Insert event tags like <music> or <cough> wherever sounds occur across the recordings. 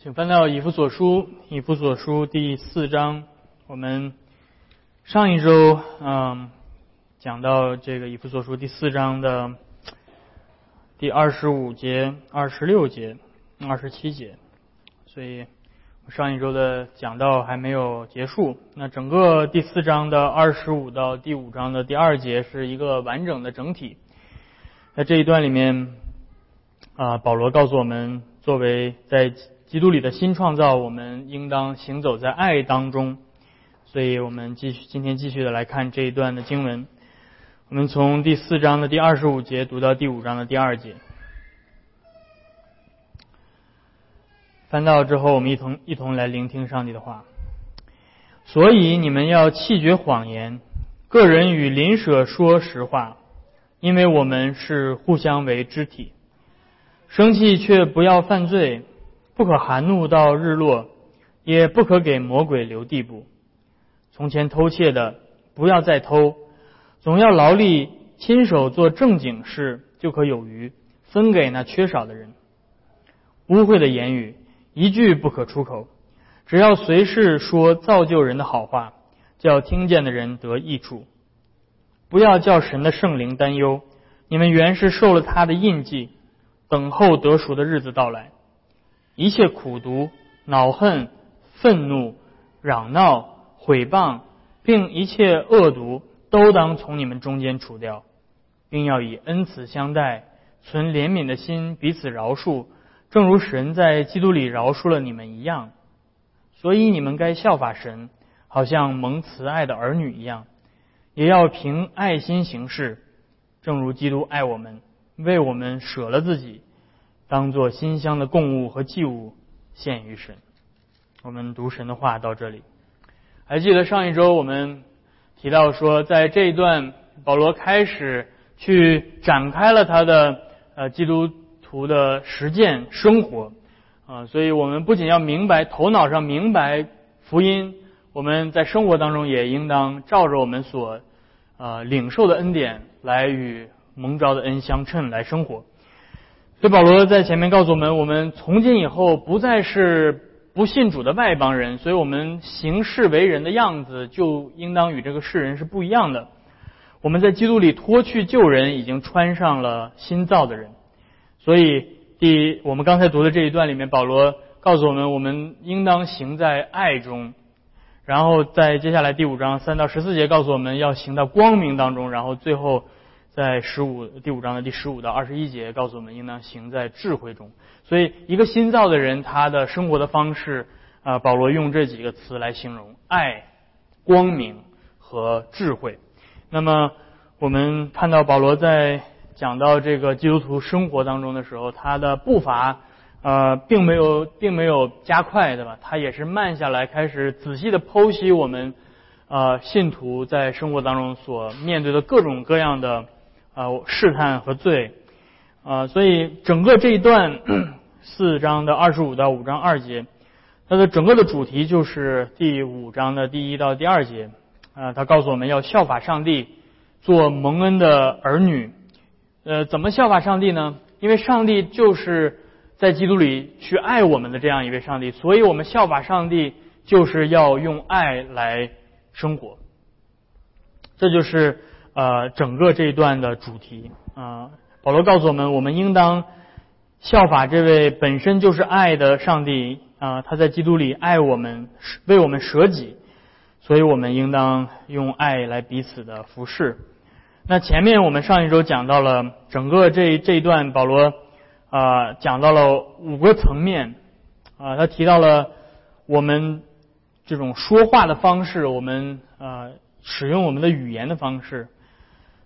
请翻到以弗所书，以弗所书第四章。我们上一周嗯讲到这个以弗所书第四章的第二十五节、二十六节、二十七节，所以上一周的讲到还没有结束。那整个第四章的二十五到第五章的第二节是一个完整的整体。在这一段里面啊，保罗告诉我们，作为在基督里的新创造，我们应当行走在爱当中。所以我们继续今天继续的来看这一段的经文。我们从第四章的第二十五节读到第五章的第二节。翻到之后，我们一同一同来聆听上帝的话。所以你们要弃绝谎言，个人与邻舍说实话，因为我们是互相为肢体。生气却不要犯罪。不可含怒到日落，也不可给魔鬼留地步。从前偷窃的，不要再偷，总要劳力亲手做正经事，就可有余，分给那缺少的人。污秽的言语一句不可出口，只要随时说造就人的好话，叫听见的人得益处。不要叫神的圣灵担忧，你们原是受了他的印记，等候得赎的日子到来。一切苦毒、恼恨、愤怒、嚷闹、毁谤，并一切恶毒，都当从你们中间除掉，并要以恩慈相待，存怜悯的心，彼此饶恕，正如神在基督里饶恕了你们一样。所以你们该效法神，好像蒙慈爱的儿女一样，也要凭爱心行事，正如基督爱我们，为我们舍了自己。当做馨香的供物和祭物献于神。我们读神的话到这里，还记得上一周我们提到说，在这一段保罗开始去展开了他的呃基督徒的实践生活啊，所以我们不仅要明白头脑上明白福音，我们在生活当中也应当照着我们所呃领受的恩典来与蒙召的恩相称来生活。所以保罗在前面告诉我们，我们从今以后不再是不信主的外邦人，所以我们行事为人的样子就应当与这个世人是不一样的。我们在基督里脱去旧人，已经穿上了新造的人。所以第我们刚才读的这一段里面，保罗告诉我们，我们应当行在爱中。然后在接下来第五章三到十四节告诉我们要行到光明当中。然后最后。在十五第五章的第十五到二十一节告诉我们，应当行在智慧中。所以，一个新造的人，他的生活的方式，啊，保罗用这几个词来形容：爱、光明和智慧。那么，我们看到保罗在讲到这个基督徒生活当中的时候，他的步伐，呃，并没有，并没有加快，对吧？他也是慢下来，开始仔细的剖析我们，呃，信徒在生活当中所面对的各种各样的。啊，试探和罪，啊，所以整个这一段四章的二十五到五章二节，它的整个的主题就是第五章的第一到第二节，啊，他告诉我们要效法上帝，做蒙恩的儿女，呃，怎么效法上帝呢？因为上帝就是在基督里去爱我们的这样一位上帝，所以我们效法上帝就是要用爱来生活，这就是。呃，整个这一段的主题啊，保罗告诉我们，我们应当效法这位本身就是爱的上帝啊，他在基督里爱我们，为我们舍己，所以我们应当用爱来彼此的服侍。那前面我们上一周讲到了整个这这一段，保罗啊讲到了五个层面啊，他提到了我们这种说话的方式，我们啊使用我们的语言的方式。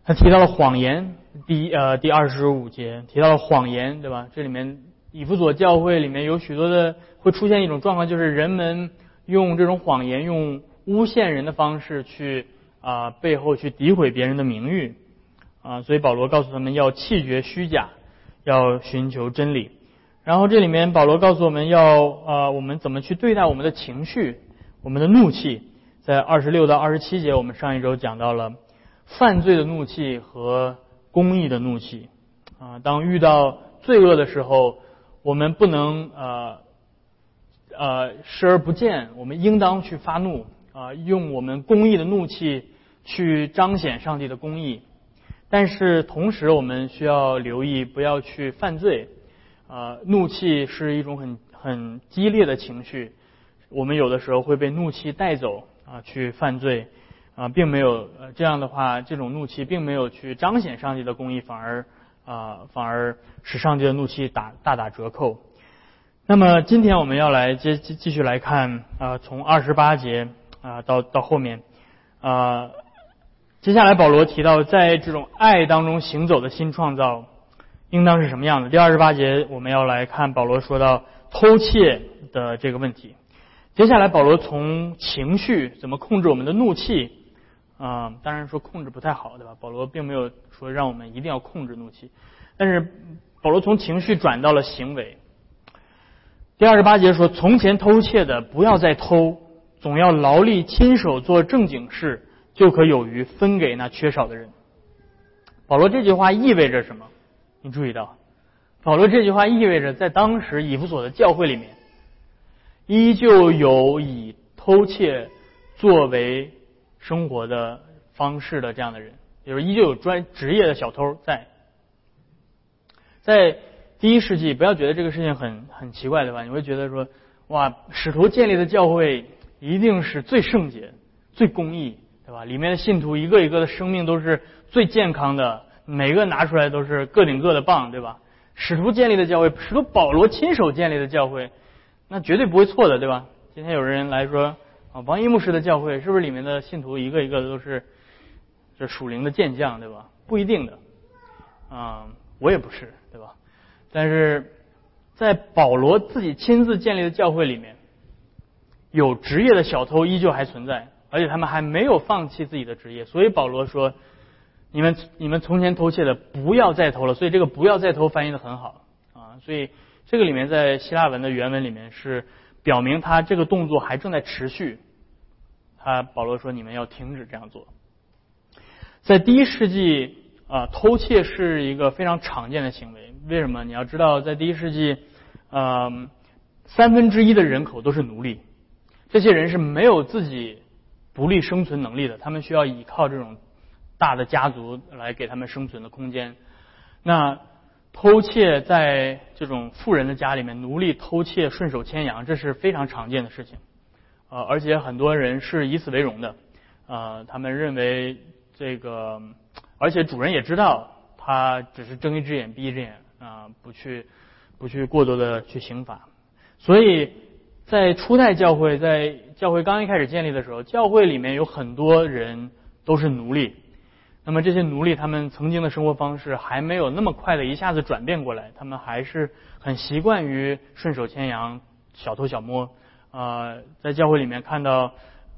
他提到了谎言，第一呃第二十五节提到了谎言，对吧？这里面以弗所教会里面有许多的会出现一种状况，就是人们用这种谎言、用诬陷人的方式去啊背后去诋毁别人的名誉啊，所以保罗告诉他们要弃绝虚假，要寻求真理。然后这里面保罗告诉我们要啊我们怎么去对待我们的情绪、我们的怒气，在二十六到二十七节，我们上一周讲到了。犯罪的怒气和公义的怒气，啊，当遇到罪恶的时候，我们不能呃呃视而不见，我们应当去发怒啊，用我们公义的怒气去彰显上帝的公义。但是同时，我们需要留意，不要去犯罪。啊，怒气是一种很很激烈的情绪，我们有的时候会被怒气带走啊，去犯罪啊，并没有呃这样的话，这种怒气并没有去彰显上帝的公义，反而啊反而使上帝的怒气打大打折扣。那么今天我们要来接继继续来看啊，从二十八节啊到到后面啊，接下来保罗提到在这种爱当中行走的新创造。应当是什么样的？第二十八节我们要来看保罗说到偷窃的这个问题。接下来保罗从情绪怎么控制我们的怒气啊？当然说控制不太好，对吧？保罗并没有说让我们一定要控制怒气，但是保罗从情绪转到了行为。第二十八节说：从前偷窃的不要再偷，总要劳力亲手做正经事，就可有余分给那缺少的人。保罗这句话意味着什么？你注意到，保罗这句话意味着，在当时以弗所的教会里面，依旧有以偷窃作为生活的方式的这样的人，就是依旧有专职业的小偷在。在第一世纪，不要觉得这个事情很很奇怪，对吧？你会觉得说，哇，使徒建立的教会一定是最圣洁、最公义，对吧？里面的信徒一个一个的生命都是最健康的。每个拿出来都是个顶个的棒，对吧？使徒建立的教会，使徒保罗亲手建立的教会，那绝对不会错的，对吧？今天有人来说啊，王一牧师的教会是不是里面的信徒一个一个都是这属灵的健将，对吧？不一定的，啊，我也不是，对吧？但是在保罗自己亲自建立的教会里面，有职业的小偷依旧还存在，而且他们还没有放弃自己的职业，所以保罗说。你们你们从前偷窃的不要再偷了，所以这个不要再偷翻译的很好啊，所以这个里面在希腊文的原文里面是表明他这个动作还正在持续。他保罗说你们要停止这样做。在第一世纪啊，偷窃是一个非常常见的行为。为什么？你要知道，在第一世纪，嗯，三分之一的人口都是奴隶，这些人是没有自己独立生存能力的，他们需要依靠这种。大的家族来给他们生存的空间。那偷窃在这种富人的家里面，奴隶偷窃顺手牵羊，这是非常常见的事情。呃，而且很多人是以此为荣的。呃，他们认为这个，而且主人也知道他只是睁一只眼闭一只眼啊，不去不去过多的去刑罚。所以在初代教会，在教会刚一开始建立的时候，教会里面有很多人都是奴隶。那么这些奴隶，他们曾经的生活方式还没有那么快的一下子转变过来，他们还是很习惯于顺手牵羊、小偷小摸。啊，在教会里面看到，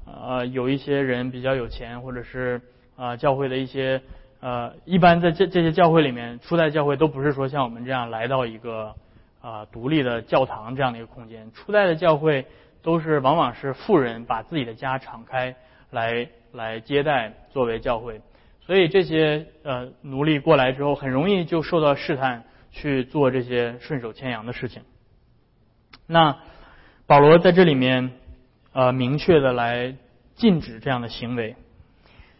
呃，有一些人比较有钱，或者是啊，教会的一些呃，一般在这这些教会里面，初代教会都不是说像我们这样来到一个啊独立的教堂这样的一个空间。初代的教会都是往往是富人把自己的家敞开来来接待作为教会。所以这些呃奴隶过来之后，很容易就受到试探去做这些顺手牵羊的事情。那保罗在这里面呃明确的来禁止这样的行为，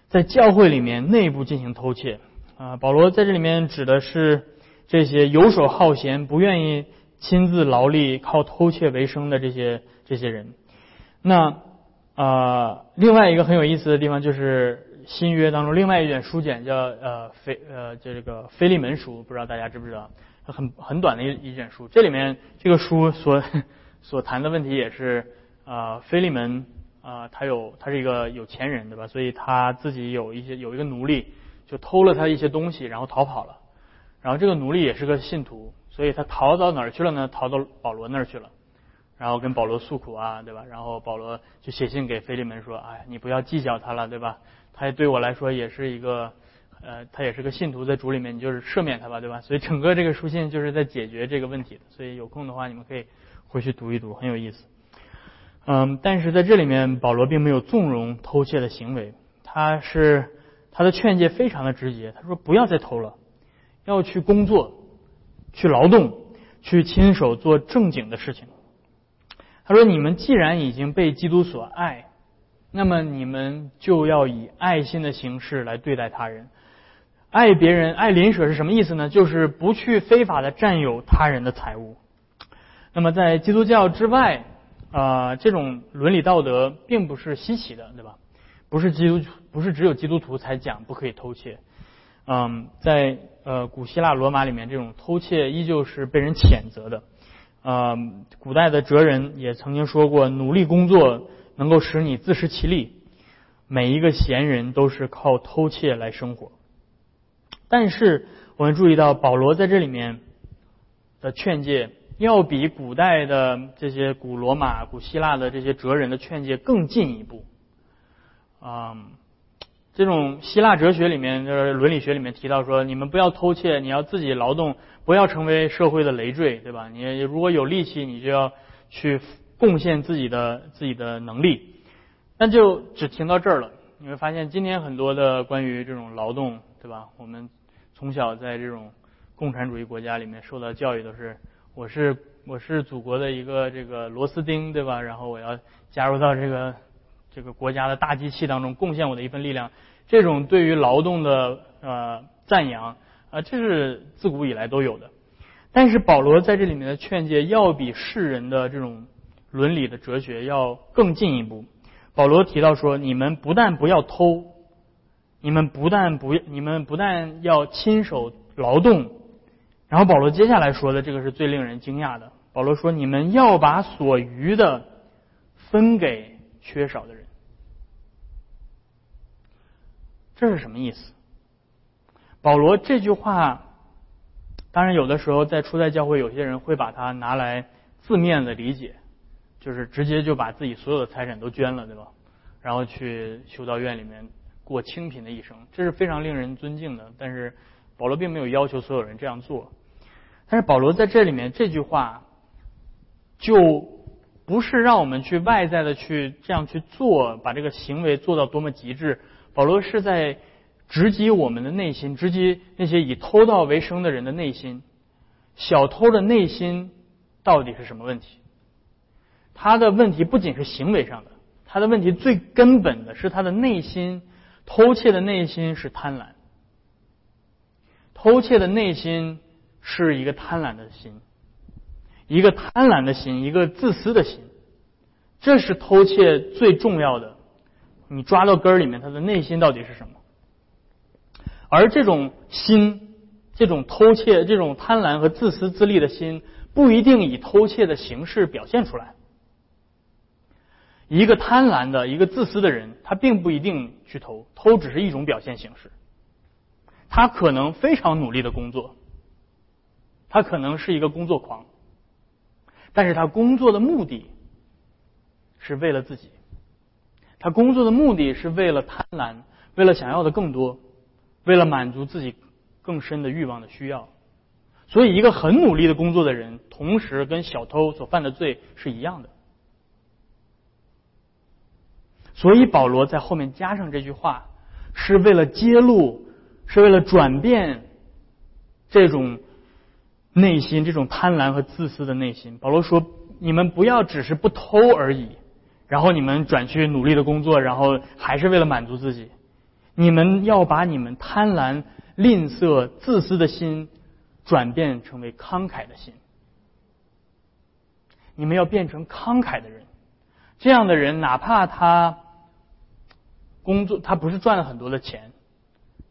在教会里面内部进行偷窃啊。保罗在这里面指的是这些游手好闲、不愿意亲自劳力、靠偷窃为生的这些这些人。那啊，另外一个很有意思的地方就是。新约当中另外一卷书简叫呃腓呃就这个腓利门书，不知道大家知不知道？很很短的一一卷书，这里面这个书所 <laughs> 所谈的问题也是啊腓利门啊他有他是一个有钱人对吧？所以他自己有一些有一个奴隶就偷了他一些东西然后逃跑了，然后这个奴隶也是个信徒，所以他逃到哪儿去了呢？逃到保罗那儿去了，然后跟保罗诉苦啊对吧？然后保罗就写信给腓利门说，哎你不要计较他了对吧？他对我来说也是一个，呃，他也是个信徒，在主里面，你就是赦免他吧，对吧？所以整个这个书信就是在解决这个问题的。所以有空的话，你们可以回去读一读，很有意思。嗯，但是在这里面，保罗并没有纵容偷窃的行为，他是他的劝诫非常的直接，他说不要再偷了，要去工作，去劳动，去亲手做正经的事情。他说：“你们既然已经被基督所爱，那么你们就要以爱心的形式来对待他人。爱别人、爱邻舍是什么意思呢？就是不去非法的占有他人的财物。那么在基督教之外，啊，这种伦理道德并不是稀奇的，对吧？不是基督，不是只有基督徒才讲不可以偷窃。嗯，在呃古希腊、罗马里面，这种偷窃依旧是被人谴责的。”呃，古代的哲人也曾经说过，努力工作能够使你自食其力。每一个闲人都是靠偷窃来生活。但是我们注意到，保罗在这里面的劝诫，要比古代的这些古罗马、古希腊的这些哲人的劝诫更进一步。啊。这种希腊哲学里面，就是伦理学里面提到说，你们不要偷窃，你要自己劳动，不要成为社会的累赘，对吧？你如果有力气，你就要去贡献自己的自己的能力。那就只停到这儿了。你会发现，今天很多的关于这种劳动，对吧？我们从小在这种共产主义国家里面受到教育都是，我是我是祖国的一个这个螺丝钉，对吧？然后我要加入到这个。这个国家的大机器当中贡献我的一份力量，这种对于劳动的呃赞扬啊，这是自古以来都有的。但是保罗在这里面的劝诫要比世人的这种伦理的哲学要更进一步。保罗提到说，你们不但不要偷，你们不但不你们不但要亲手劳动，然后保罗接下来说的这个是最令人惊讶的。保罗说，你们要把所余的分给缺少的人。这是什么意思？保罗这句话，当然有的时候在初代教会，有些人会把它拿来字面的理解，就是直接就把自己所有的财产都捐了，对吧？然后去修道院里面过清贫的一生，这是非常令人尊敬的。但是保罗并没有要求所有人这样做。但是保罗在这里面这句话，就不是让我们去外在的去这样去做，把这个行为做到多么极致。保罗是在直击我们的内心，直击那些以偷盗为生的人的内心。小偷的内心到底是什么问题？他的问题不仅是行为上的，他的问题最根本的是他的内心。偷窃的内心是贪婪，偷窃的内心是一个贪婪的心，一个贪婪的心，一个自私的心。这是偷窃最重要的。你抓到根儿里面，他的内心到底是什么？而这种心，这种偷窃、这种贪婪和自私自利的心，不一定以偷窃的形式表现出来。一个贪婪的、一个自私的人，他并不一定去偷，偷只是一种表现形式。他可能非常努力的工作，他可能是一个工作狂，但是他工作的目的是为了自己。他工作的目的是为了贪婪，为了想要的更多，为了满足自己更深的欲望的需要。所以，一个很努力的工作的人，同时跟小偷所犯的罪是一样的。所以，保罗在后面加上这句话，是为了揭露，是为了转变这种内心、这种贪婪和自私的内心。保罗说：“你们不要只是不偷而已。”然后你们转去努力的工作，然后还是为了满足自己。你们要把你们贪婪、吝啬、自私的心转变成为慷慨的心。你们要变成慷慨的人。这样的人，哪怕他工作，他不是赚了很多的钱，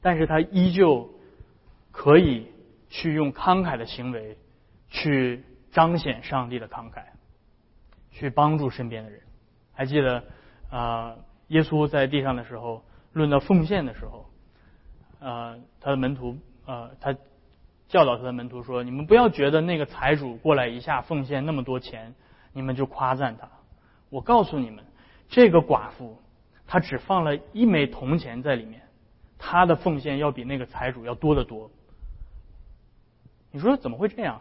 但是他依旧可以去用慷慨的行为去彰显上帝的慷慨，去帮助身边的人。还记得啊，耶稣在地上的时候，论到奉献的时候，呃，他的门徒呃，他教导他的门徒说：“你们不要觉得那个财主过来一下奉献那么多钱，你们就夸赞他。我告诉你们，这个寡妇他只放了一枚铜钱在里面，他的奉献要比那个财主要多得多。你说怎么会这样？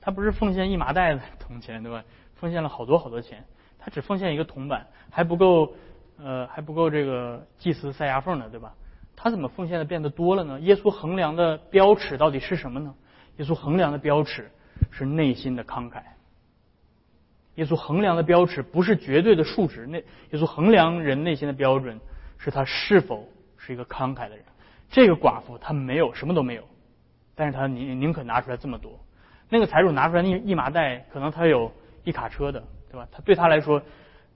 他不是奉献一麻袋的铜钱对吧？奉献了好多好多钱。”他只奉献一个铜板，还不够，呃，还不够这个祭司塞牙缝呢，对吧？他怎么奉献的变得多了呢？耶稣衡量的标尺到底是什么呢？耶稣衡量的标尺是内心的慷慨，耶稣衡量的标尺不是绝对的数值，那耶稣衡量人内心的标准是他是否是一个慷慨的人。这个寡妇她没有什么都没有，但是她宁宁可拿出来这么多。那个财主拿出来那一麻袋，可能他有一卡车的，对吧？他对他来说，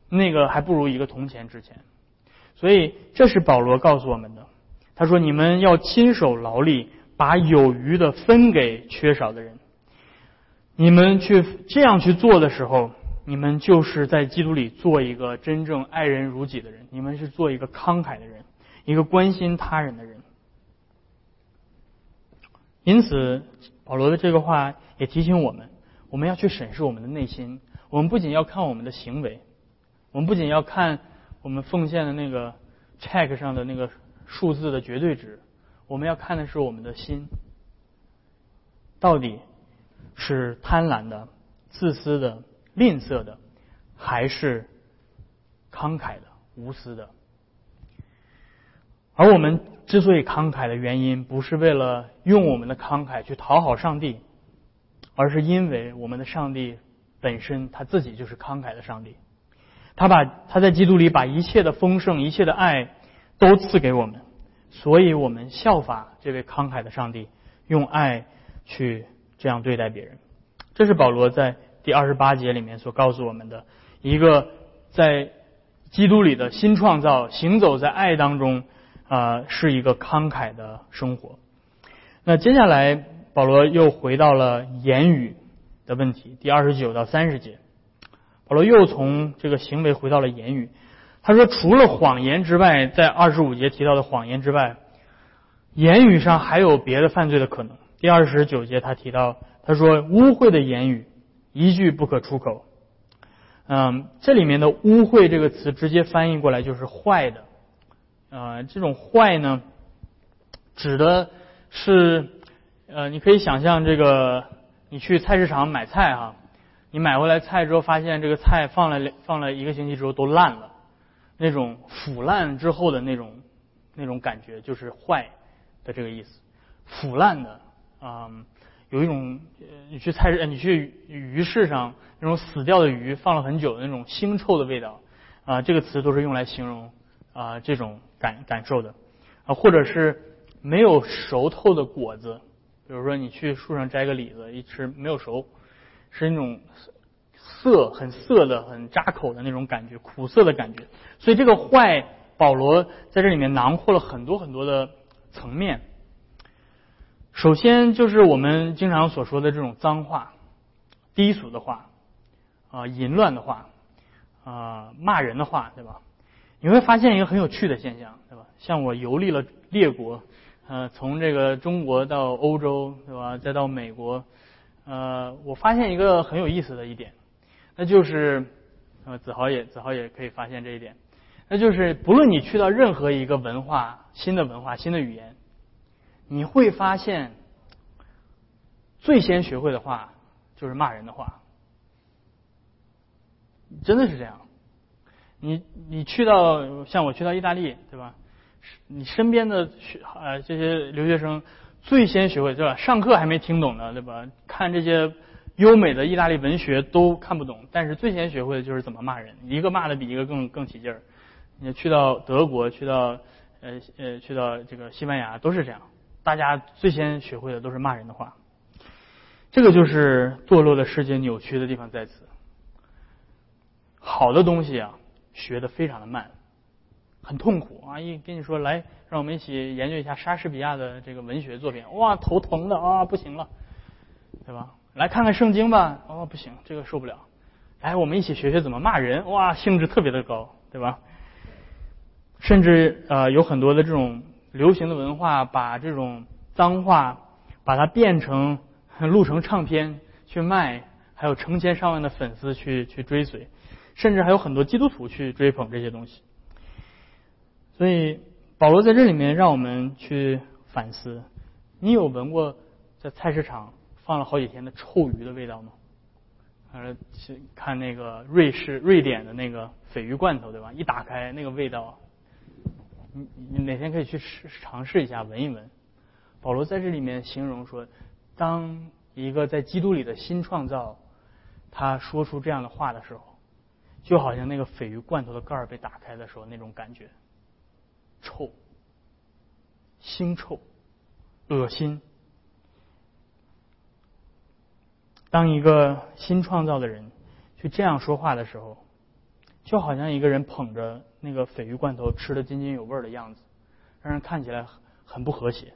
那个还不如一个铜钱值钱。所以这是保罗告诉我们的。他说：“你们要亲手劳力，把有余的分给缺少的人。你们去这样去做的时候，你们就是在基督里做一个真正爱人如己的人。你们是做一个慷慨的人，一个关心他人的人。因此，保罗的这个话。”也提醒我们，我们要去审视我们的内心。我们不仅要看我们的行为，我们不仅要看我们奉献的那个 check 上的那个数字的绝对值，我们要看的是我们的心，到底是贪婪的、自私的、吝啬的，还是慷慨的、无私的？而我们之所以慷慨的原因，不是为了用我们的慷慨去讨好上帝。而是因为我们的上帝本身他自己就是慷慨的上帝，他把他在基督里把一切的丰盛、一切的爱都赐给我们，所以我们效法这位慷慨的上帝，用爱去这样对待别人。这是保罗在第二十八节里面所告诉我们的一个在基督里的新创造，行走在爱当中啊，是一个慷慨的生活。那接下来。保罗又回到了言语的问题，第二十九到三十节，保罗又从这个行为回到了言语。他说，除了谎言之外，在二十五节提到的谎言之外，言语上还有别的犯罪的可能。第二十九节他提到，他说污秽的言语一句不可出口。嗯，这里面的污秽这个词直接翻译过来就是坏的。呃，这种坏呢，指的是。呃，你可以想象这个，你去菜市场买菜哈，你买回来菜之后，发现这个菜放了放了一个星期之后都烂了，那种腐烂之后的那种那种感觉就是坏的这个意思，腐烂的啊，有一种你去菜市你去鱼市上那种死掉的鱼放了很久的那种腥臭的味道啊，这个词都是用来形容啊这种感感受的啊，或者是没有熟透的果子。比如说，你去树上摘个李子，一吃没有熟，是那种涩、很涩的、很扎口的那种感觉，苦涩的感觉。所以这个坏，保罗在这里面囊括了很多很多的层面。首先就是我们经常所说的这种脏话、低俗的话、啊淫乱的话、啊骂人的话，对吧？你会发现一个很有趣的现象，对吧？像我游历了列国。呃，从这个中国到欧洲，对吧？再到美国，呃，我发现一个很有意思的一点，那就是，呃，子豪也子豪也可以发现这一点，那就是不论你去到任何一个文化、新的文化、新的语言，你会发现，最先学会的话就是骂人的话，真的是这样。你你去到像我去到意大利，对吧？你身边的学呃这些留学生最先学会对吧？上课还没听懂呢，对吧？看这些优美的意大利文学都看不懂，但是最先学会的就是怎么骂人，一个骂的比一个更更起劲儿。你去到德国，去到呃呃去到这个西班牙都是这样，大家最先学会的都是骂人的话。这个就是堕落的世界扭曲的地方在此。好的东西啊，学的非常的慢。很痛苦啊！一跟你说来，让我们一起研究一下莎士比亚的这个文学作品，哇，头疼的啊，不行了，对吧？来看看圣经吧，哦，不行，这个受不了。来，我们一起学学怎么骂人，哇，兴致特别的高，对吧？甚至呃，有很多的这种流行的文化，把这种脏话把它变成 <laughs> 录成唱片去卖，还有成千上万的粉丝去去追随，甚至还有很多基督徒去追捧这些东西。所以保罗在这里面让我们去反思：你有闻过在菜市场放了好几天的臭鱼的味道吗？呃，去看那个瑞士、瑞典的那个鲱鱼罐头，对吧？一打开那个味道，你你哪天可以去试尝试一下，闻一闻。保罗在这里面形容说：当一个在基督里的新创造，他说出这样的话的时候，就好像那个鲱鱼罐头的盖儿被打开的时候那种感觉，臭、腥臭、恶心。当一个新创造的人去这样说话的时候，就好像一个人捧着那个鲱鱼罐头吃的津津有味的样子，让人看起来很不和谐。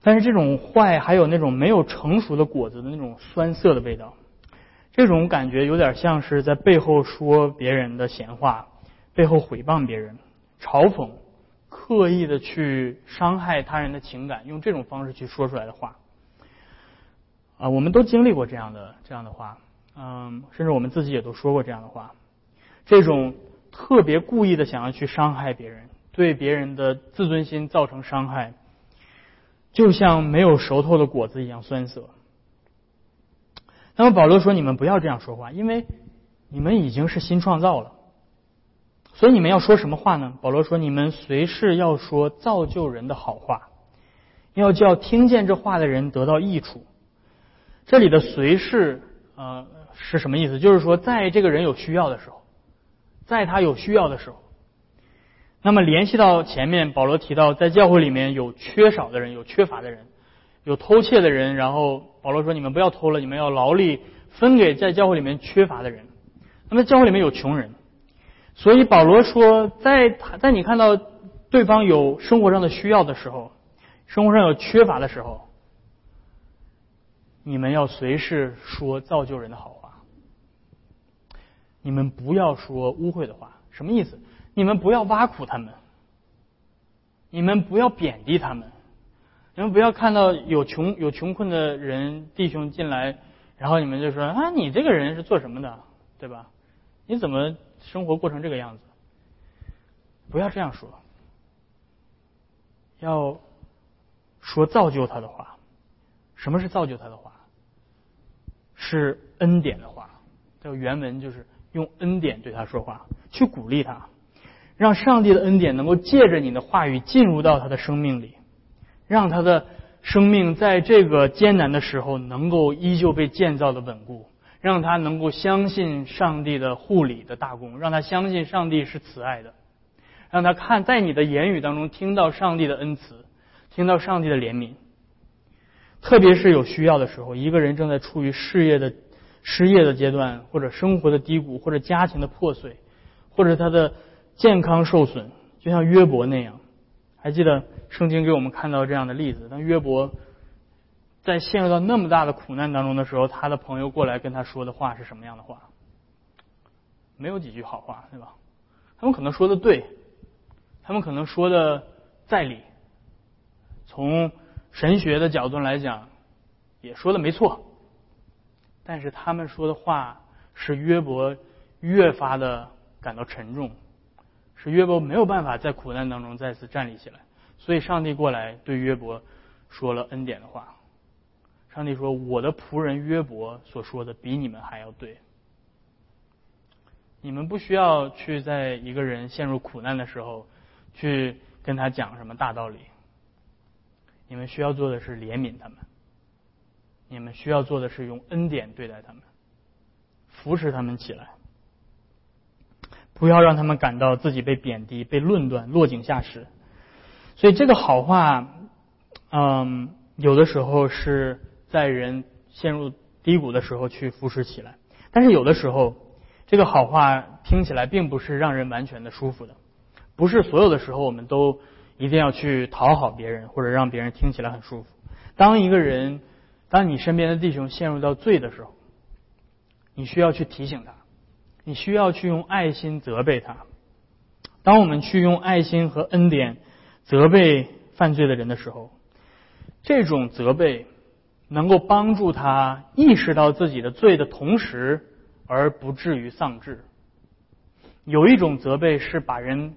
但是这种坏，还有那种没有成熟的果子的那种酸涩的味道，这种感觉有点像是在背后说别人的闲话，背后诽谤别人，嘲讽，刻意的去伤害他人的情感，用这种方式去说出来的话。啊，我们都经历过这样的这样的话，嗯，甚至我们自己也都说过这样的话。这种特别故意的想要去伤害别人，对别人的自尊心造成伤害。就像没有熟透的果子一样酸涩。那么保罗说：“你们不要这样说话，因为你们已经是新创造了。所以你们要说什么话呢？”保罗说：“你们随时要说造就人的好话，要叫听见这话的人得到益处。”这里的“随时”呃是什么意思？就是说，在这个人有需要的时候，在他有需要的时候。那么联系到前面，保罗提到在教会里面有缺少的人，有缺乏的人，有偷窃的人。然后保罗说：“你们不要偷了，你们要劳力分给在教会里面缺乏的人。”那么教会里面有穷人，所以保罗说，在在你看到对方有生活上的需要的时候，生活上有缺乏的时候，你们要随时说造就人的好，你们不要说污秽的话。什么意思？你们不要挖苦他们，你们不要贬低他们，你们不要看到有穷有穷困的人弟兄进来，然后你们就说啊，你这个人是做什么的，对吧？你怎么生活过成这个样子？不要这样说，要说造就他的话。什么是造就他的话？是恩典的话。这个原文就是用恩典对他说话，去鼓励他。让上帝的恩典能够借着你的话语进入到他的生命里，让他的生命在这个艰难的时候能够依旧被建造的稳固，让他能够相信上帝的护理的大功，让他相信上帝是慈爱的，让他看在你的言语当中听到上帝的恩慈，听到上帝的怜悯。特别是有需要的时候，一个人正在处于事业的失业的阶段，或者生活的低谷，或者家庭的破碎，或者他的。健康受损，就像约伯那样。还记得圣经给我们看到这样的例子：当约伯在陷入到那么大的苦难当中的时候，他的朋友过来跟他说的话是什么样的话？没有几句好话，对吧？他们可能说的对，他们可能说的在理，从神学的角度来讲，也说的没错。但是他们说的话使约伯越发的感到沉重。是约伯没有办法在苦难当中再次站立起来，所以上帝过来对约伯说了恩典的话。上帝说：“我的仆人约伯所说的比你们还要对。你们不需要去在一个人陷入苦难的时候去跟他讲什么大道理。你们需要做的是怜悯他们。你们需要做的是用恩典对待他们，扶持他们起来。”不要让他们感到自己被贬低、被论断、落井下石。所以这个好话，嗯，有的时候是在人陷入低谷的时候去扶持起来，但是有的时候，这个好话听起来并不是让人完全的舒服的。不是所有的时候我们都一定要去讨好别人，或者让别人听起来很舒服。当一个人，当你身边的弟兄陷入到罪的时候，你需要去提醒他。你需要去用爱心责备他。当我们去用爱心和恩典责备犯罪的人的时候，这种责备能够帮助他意识到自己的罪的同时，而不至于丧志。有一种责备是把人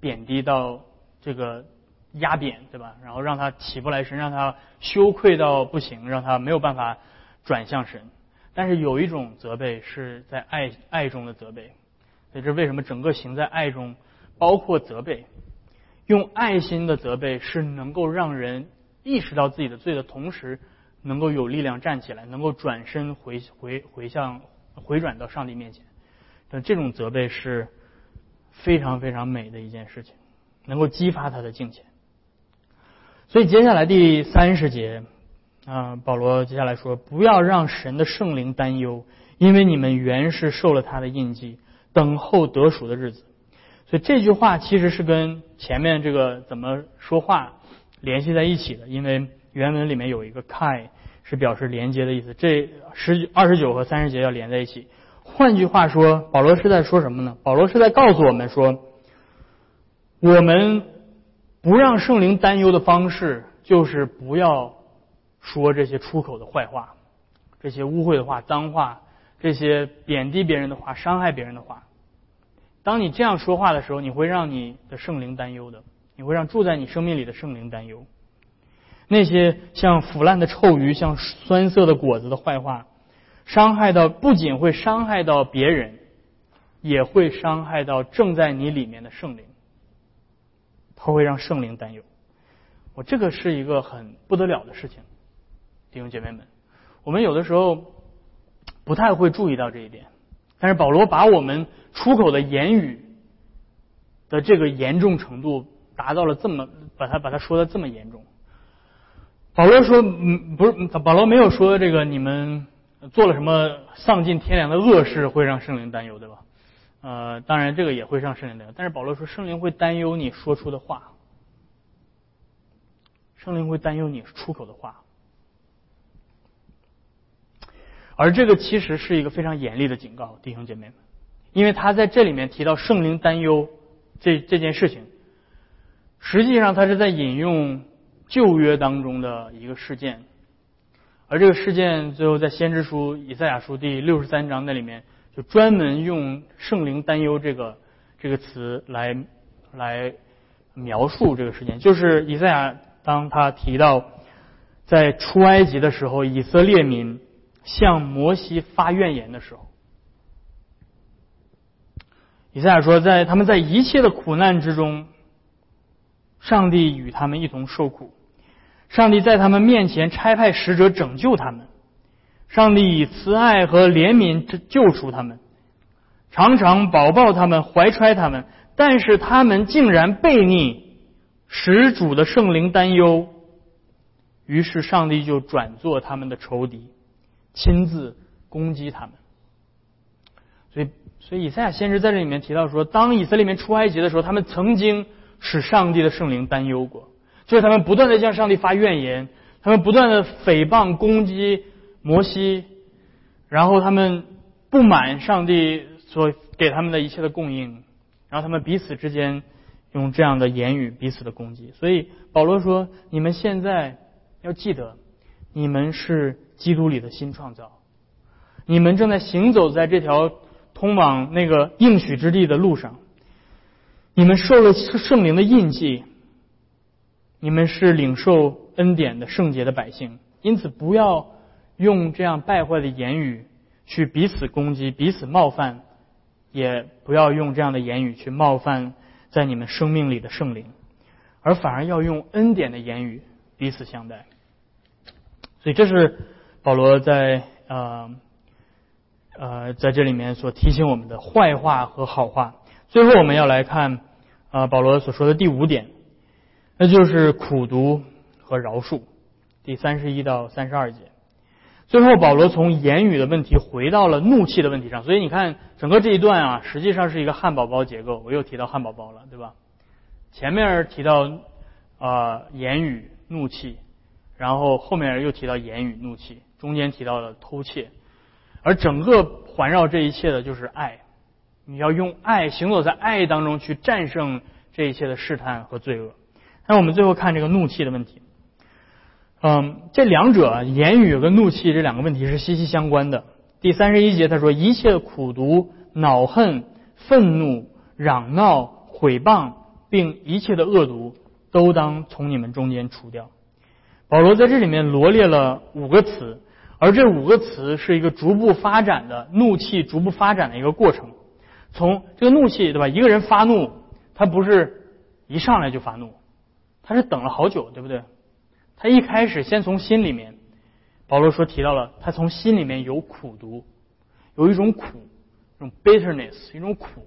贬低到这个压扁，对吧？然后让他起不来身，让他羞愧到不行，让他没有办法转向神。但是有一种责备是在爱爱中的责备，所以这为什么整个行在爱中，包括责备，用爱心的责备是能够让人意识到自己的罪的同时，能够有力量站起来，能够转身回回回向回转到上帝面前。但这种责备是非常非常美的一件事情，能够激发他的敬虔。所以接下来第三十节啊，保罗接下来说：“不要让神的圣灵担忧，因为你们原是受了他的印记，等候得赎的日子。”所以这句话其实是跟前面这个怎么说话联系在一起的，因为原文里面有一个 “kai” 是表示连接的意思。这十二十九和三十节要连在一起。换句话说，保罗是在说什么呢？保罗是在告诉我们说，我们。不让圣灵担忧的方式，就是不要说这些出口的坏话，这些污秽的话、脏话，这些贬低别人的话、伤害别人的话。当你这样说话的时候，你会让你的圣灵担忧的，你会让住在你生命里的圣灵担忧。那些像腐烂的臭鱼、像酸涩的果子的坏话，伤害到不仅会伤害到别人，也会伤害到正在你里面的圣灵。他会让圣灵担忧，我这个是一个很不得了的事情，弟兄姐妹们，我们有的时候不太会注意到这一点，但是保罗把我们出口的言语的这个严重程度达到了这么，把他把他说的这么严重。保罗说，嗯，不是，保罗没有说这个你们做了什么丧尽天良的恶事会让圣灵担忧，对吧？呃，当然这个也会让圣灵担忧，但是保罗说圣灵会担忧你说出的话，圣灵会担忧你出口的话，而这个其实是一个非常严厉的警告，弟兄姐妹们，因为他在这里面提到圣灵担忧这这件事情，实际上他是在引用旧约当中的一个事件，而这个事件最后在先知书以赛亚书第六十三章那里面。就专门用“圣灵担忧”这个这个词来来描述这个事件，就是以赛亚当他提到在出埃及的时候，以色列民向摩西发怨言的时候，以赛亚说，在他们在一切的苦难之中，上帝与他们一同受苦，上帝在他们面前差派使者拯救他们。上帝以慈爱和怜悯救赎他们，常常保抱他们，怀揣他们，但是他们竟然背逆，使主的圣灵担忧。于是上帝就转做他们的仇敌，亲自攻击他们。所以，所以以赛亚先知在这里面提到说，当以色列民出埃及的时候，他们曾经使上帝的圣灵担忧过，就是他们不断的向上帝发怨言，他们不断的诽谤攻击。摩西，然后他们不满上帝所给他们的一切的供应，然后他们彼此之间用这样的言语彼此的攻击。所以保罗说：“你们现在要记得，你们是基督里的新创造，你们正在行走在这条通往那个应许之地的路上，你们受了圣灵的印记，你们是领受恩典的圣洁的百姓，因此不要。”用这样败坏的言语去彼此攻击、彼此冒犯，也不要用这样的言语去冒犯在你们生命里的圣灵，而反而要用恩典的言语彼此相待。所以这是保罗在呃呃在这里面所提醒我们的坏话和好话。最后我们要来看啊保罗所说的第五点，那就是苦读和饶恕，第三十一到三十二节。最后，保罗从言语的问题回到了怒气的问题上，所以你看，整个这一段啊，实际上是一个汉堡包结构。我又提到汉堡包了，对吧？前面提到啊言语怒气，然后后面又提到言语怒气，中间提到了偷窃，而整个环绕这一切的就是爱。你要用爱行走在爱当中去战胜这一切的试探和罪恶。那我们最后看这个怒气的问题。嗯，这两者言语跟怒气这两个问题是息息相关的。第三十一节他说：“一切苦毒、恼恨、愤怒、嚷闹、毁谤，并一切的恶毒，都当从你们中间除掉。”保罗在这里面罗列了五个词，而这五个词是一个逐步发展的怒气逐步发展的一个过程。从这个怒气，对吧？一个人发怒，他不是一上来就发怒，他是等了好久，对不对？他一开始先从心里面保罗说提到了他从心里面有苦毒，有一种苦，一种 bitterness，一种苦，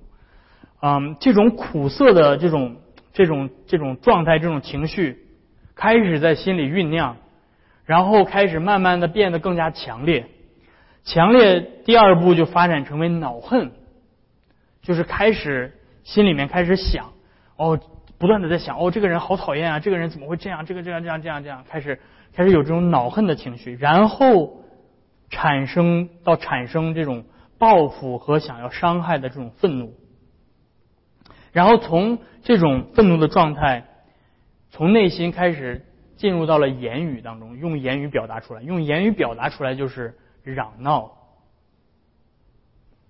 嗯，这种苦涩的这种这种这种状态，这种情绪开始在心里酝酿，然后开始慢慢的变得更加强烈，强烈第二步就发展成为恼恨，就是开始心里面开始想，哦，不断的在想，哦，这个人好讨厌啊，这个人怎么会这样，这个这样这样这样这样，开始。开始有这种恼恨的情绪，然后产生到产生这种报复和想要伤害的这种愤怒，然后从这种愤怒的状态，从内心开始进入到了言语当中，用言语表达出来，用言语表达出来就是嚷闹，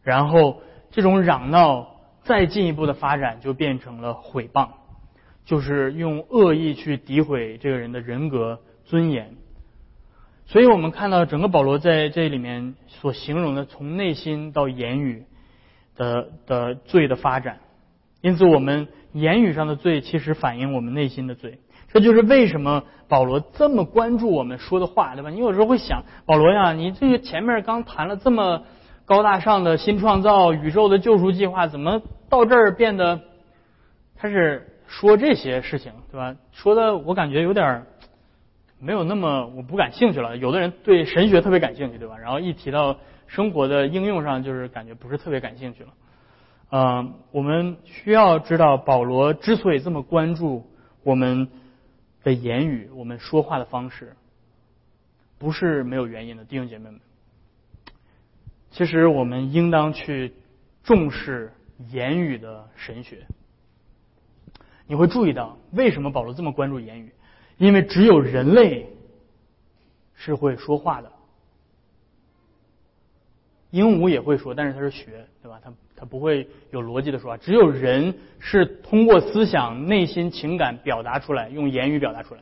然后这种嚷闹再进一步的发展就变成了毁谤，就是用恶意去诋毁这个人的人格。尊严，所以我们看到整个保罗在这里面所形容的，从内心到言语的的罪的发展。因此，我们言语上的罪其实反映我们内心的罪。这就是为什么保罗这么关注我们说的话，对吧？你有时候会想，保罗呀，你这个前面刚谈了这么高大上的新创造、宇宙的救赎计划，怎么到这儿变得开始说这些事情，对吧？说的我感觉有点。没有那么我不感兴趣了。有的人对神学特别感兴趣，对吧？然后一提到生活的应用上，就是感觉不是特别感兴趣了。嗯，我们需要知道，保罗之所以这么关注我们的言语，我们说话的方式，不是没有原因的，弟兄姐妹们。其实我们应当去重视言语的神学。你会注意到，为什么保罗这么关注言语？因为只有人类是会说话的，鹦鹉也会说，但是它是学，对吧？它它不会有逻辑的说话。只有人是通过思想、内心情感表达出来，用言语表达出来。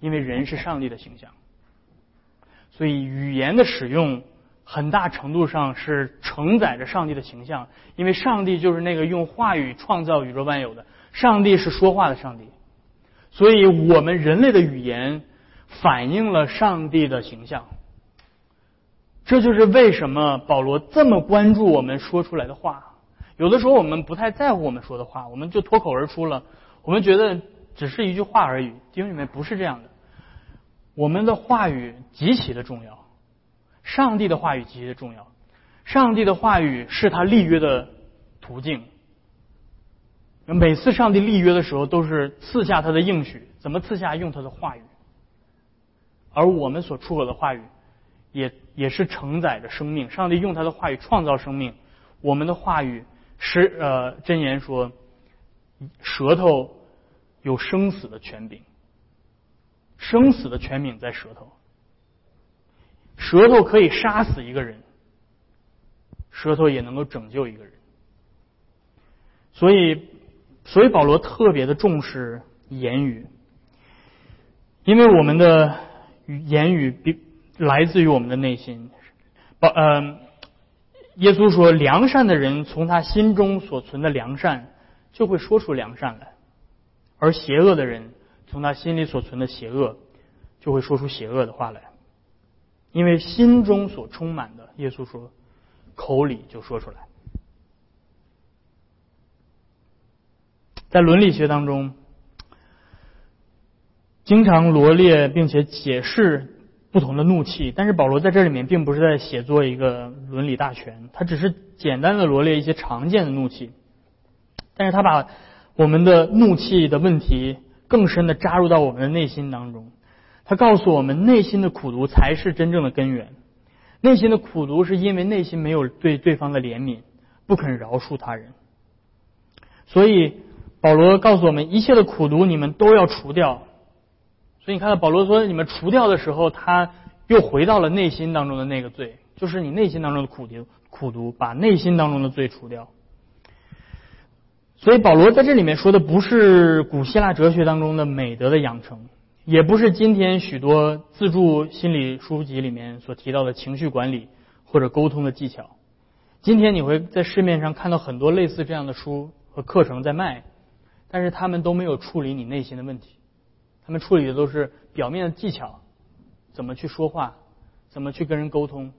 因为人是上帝的形象，所以语言的使用很大程度上是承载着上帝的形象。因为上帝就是那个用话语创造宇宙万有的。上帝是说话的上帝，所以我们人类的语言反映了上帝的形象。这就是为什么保罗这么关注我们说出来的话。有的时候我们不太在乎我们说的话，我们就脱口而出了，我们觉得只是一句话而已。弟兄姊妹，不是这样的。我们的话语极其的重要，上帝的话语极其的重要。上帝的话语是他立约的途径。每次上帝立约的时候，都是赐下他的应许。怎么赐下？用他的话语。而我们所出口的话语，也也是承载着生命。上帝用他的话语创造生命。我们的话语是呃，箴言说，舌头有生死的权柄，生死的权柄在舌头。舌头可以杀死一个人，舌头也能够拯救一个人。所以。所以保罗特别的重视言语，因为我们的言语比来自于我们的内心。保呃，耶稣说，良善的人从他心中所存的良善就会说出良善来，而邪恶的人从他心里所存的邪恶就会说出邪恶的话来，因为心中所充满的，耶稣说，口里就说出来。在伦理学当中，经常罗列并且解释不同的怒气，但是保罗在这里面并不是在写作一个伦理大全，他只是简单的罗列一些常见的怒气，但是他把我们的怒气的问题更深的扎入到我们的内心当中，他告诉我们内心的苦毒才是真正的根源，内心的苦毒是因为内心没有对对方的怜悯，不肯饶恕他人，所以。保罗告诉我们，一切的苦毒你们都要除掉。所以你看到保罗说，你们除掉的时候，他又回到了内心当中的那个罪，就是你内心当中的苦毒，苦毒把内心当中的罪除掉。所以保罗在这里面说的不是古希腊哲学当中的美德的养成，也不是今天许多自助心理书籍里面所提到的情绪管理或者沟通的技巧。今天你会在市面上看到很多类似这样的书和课程在卖。但是他们都没有处理你内心的问题，他们处理的都是表面的技巧，怎么去说话，怎么去跟人沟通。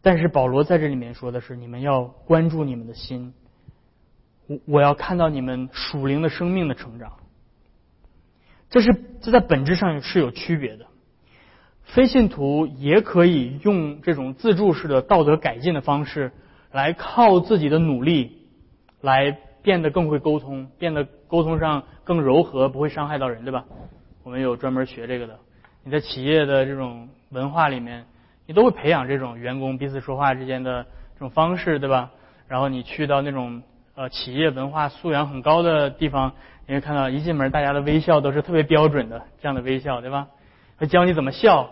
但是保罗在这里面说的是，你们要关注你们的心，我我要看到你们属灵的生命的成长。这是这在本质上是有区别的。非信徒也可以用这种自助式的道德改进的方式，来靠自己的努力，来变得更会沟通，变得沟通上更柔和，不会伤害到人，对吧？我们有专门学这个的。你在企业的这种文化里面，你都会培养这种员工彼此说话之间的这种方式，对吧？然后你去到那种呃企业文化素养很高的地方，你会看到一进门大家的微笑都是特别标准的这样的微笑，对吧？会教你怎么笑，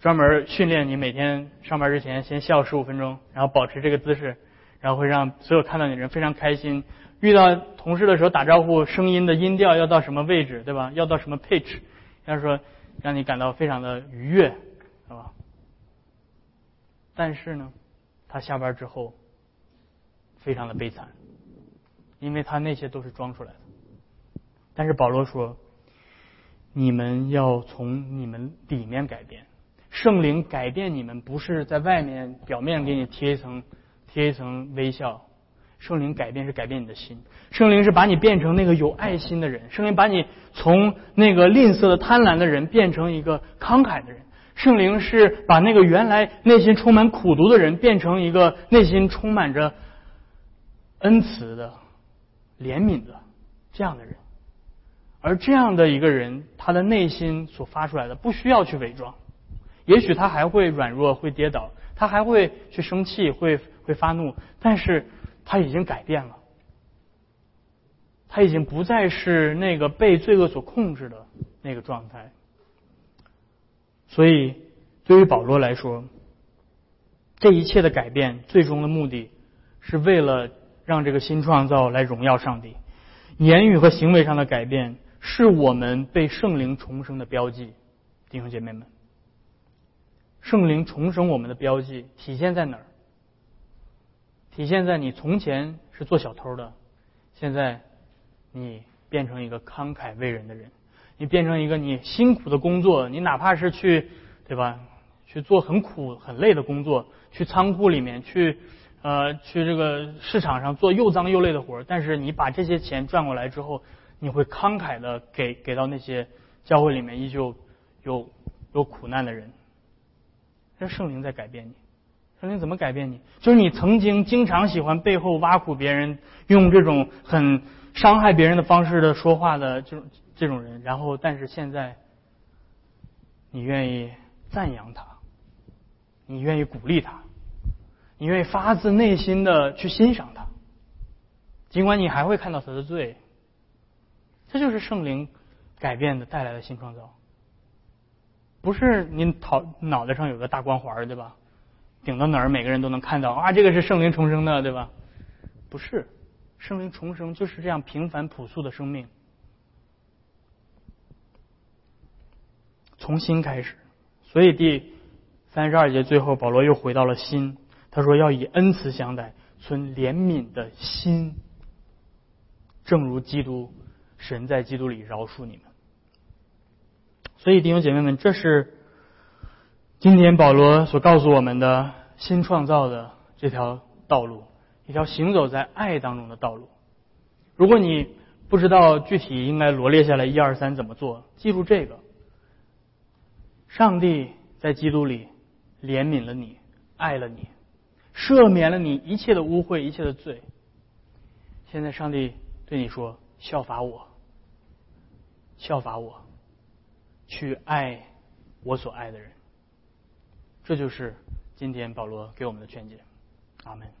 专门训练你每天上班之前先笑十五分钟，然后保持这个姿势，然后会让所有看到你的人非常开心。遇到同事的时候打招呼，声音的音调要到什么位置，对吧？要到什么 pitch，要说让你感到非常的愉悦，是吧？但是呢，他下班之后非常的悲惨，因为他那些都是装出来的。但是保罗说。你们要从你们里面改变，圣灵改变你们，不是在外面表面给你贴一层贴一层微笑。圣灵改变是改变你的心，圣灵是把你变成那个有爱心的人，圣灵把你从那个吝啬的贪婪的人变成一个慷慨的人，圣灵是把那个原来内心充满苦毒的人变成一个内心充满着恩慈的、怜悯的这样的人。而这样的一个人，他的内心所发出来的不需要去伪装。也许他还会软弱，会跌倒，他还会去生气，会会发怒，但是他已经改变了。他已经不再是那个被罪恶所控制的那个状态。所以，对于保罗来说，这一切的改变，最终的目的是为了让这个新创造来荣耀上帝。言语和行为上的改变。是我们被圣灵重生的标记，弟兄姐妹们。圣灵重生我们的标记体现在哪儿？体现在你从前是做小偷的，现在你变成一个慷慨为人的人，你变成一个你辛苦的工作，你哪怕是去对吧，去做很苦很累的工作，去仓库里面去呃去这个市场上做又脏又累的活但是你把这些钱赚过来之后。你会慷慨的给给到那些教会里面依旧有有苦难的人，这圣灵在改变你。圣灵怎么改变你？就是你曾经经常喜欢背后挖苦别人，用这种很伤害别人的方式的说话的这种这种人，然后但是现在你愿意赞扬他，你愿意鼓励他，你愿意发自内心的去欣赏他，尽管你还会看到他的罪。这就是圣灵改变的带来的新创造，不是您头脑袋上有个大光环对吧？顶到哪儿每个人都能看到啊，这个是圣灵重生的，对吧？不是，圣灵重生就是这样平凡朴素的生命，从新开始。所以第三十二节最后，保罗又回到了心，他说要以恩慈相待，存怜悯的心，正如基督。神在基督里饶恕你们，所以弟兄姐妹们，这是今天保罗所告诉我们的新创造的这条道路，一条行走在爱当中的道路。如果你不知道具体应该罗列下来一二三怎么做，记住这个：上帝在基督里怜悯了你，爱了你，赦免了你一切的污秽，一切的罪。现在上帝对你说：效法我。效法我，去爱我所爱的人，这就是今天保罗给我们的劝诫。阿门。